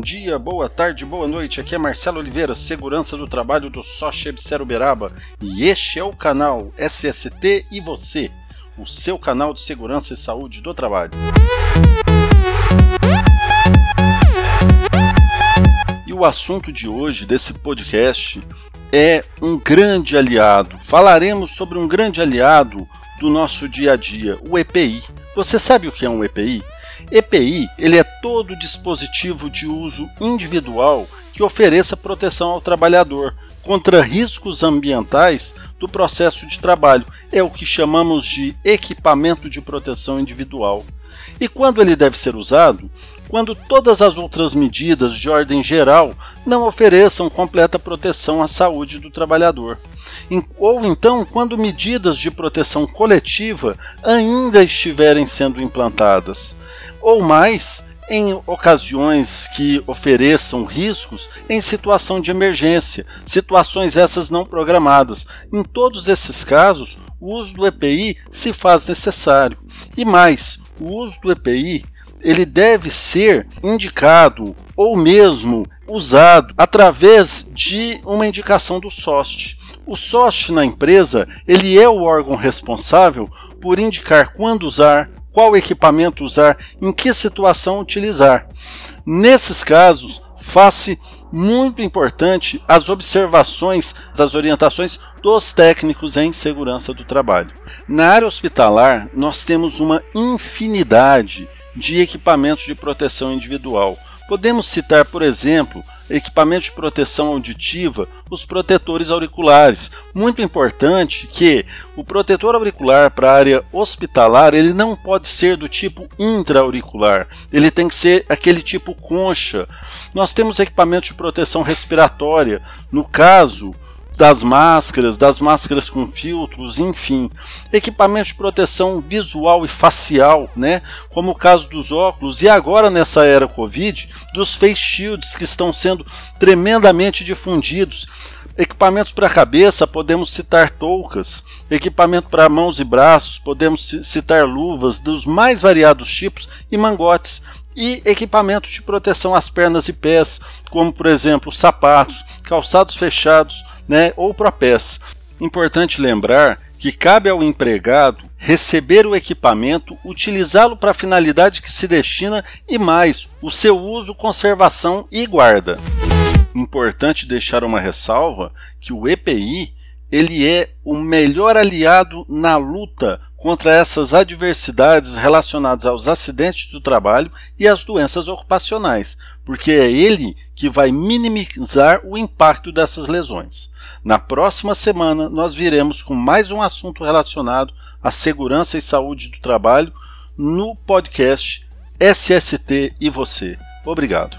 dia, boa tarde, boa noite. Aqui é Marcelo Oliveira, segurança do trabalho do Socheb Uberaba, e este é o canal SST e você, o seu canal de segurança e saúde do trabalho. E o assunto de hoje desse podcast é um grande aliado. Falaremos sobre um grande aliado do nosso dia a dia, o EPI. Você sabe o que é um EPI? EPI ele é todo dispositivo de uso individual que ofereça proteção ao trabalhador contra riscos ambientais do processo de trabalho. É o que chamamos de equipamento de proteção individual. E quando ele deve ser usado? Quando todas as outras medidas de ordem geral não ofereçam completa proteção à saúde do trabalhador ou então quando medidas de proteção coletiva ainda estiverem sendo implantadas, ou mais em ocasiões que ofereçam riscos em situação de emergência, situações essas não programadas. Em todos esses casos, o uso do EPI se faz necessário. E mais, o uso do EPI ele deve ser indicado ou mesmo usado através de uma indicação do SOST. O sócio na empresa, ele é o órgão responsável por indicar quando usar, qual equipamento usar, em que situação utilizar. Nesses casos, faz-se muito importante as observações das orientações dos técnicos em segurança do trabalho. Na área hospitalar, nós temos uma infinidade de equipamentos de proteção individual. Podemos citar, por exemplo, equipamento de proteção auditiva, os protetores auriculares. Muito importante que o protetor auricular para a área hospitalar ele não pode ser do tipo intra-auricular, ele tem que ser aquele tipo concha. Nós temos equipamento de proteção respiratória, no caso das máscaras, das máscaras com filtros, enfim, equipamento de proteção visual e facial, né? Como o caso dos óculos e agora nessa era Covid, dos face shields que estão sendo tremendamente difundidos. Equipamentos para a cabeça, podemos citar toucas. Equipamento para mãos e braços, podemos citar luvas dos mais variados tipos e mangotes. E equipamento de proteção às pernas e pés, como por exemplo sapatos, calçados fechados, né, ou propés. Importante lembrar que cabe ao empregado receber o equipamento, utilizá-lo para a finalidade que se destina e mais, o seu uso, conservação e guarda. Importante deixar uma ressalva que o EPI ele é o melhor aliado na luta contra essas adversidades relacionadas aos acidentes do trabalho e às doenças ocupacionais, porque é ele que vai minimizar o impacto dessas lesões. Na próxima semana, nós viremos com mais um assunto relacionado à segurança e saúde do trabalho no podcast SST e você. Obrigado.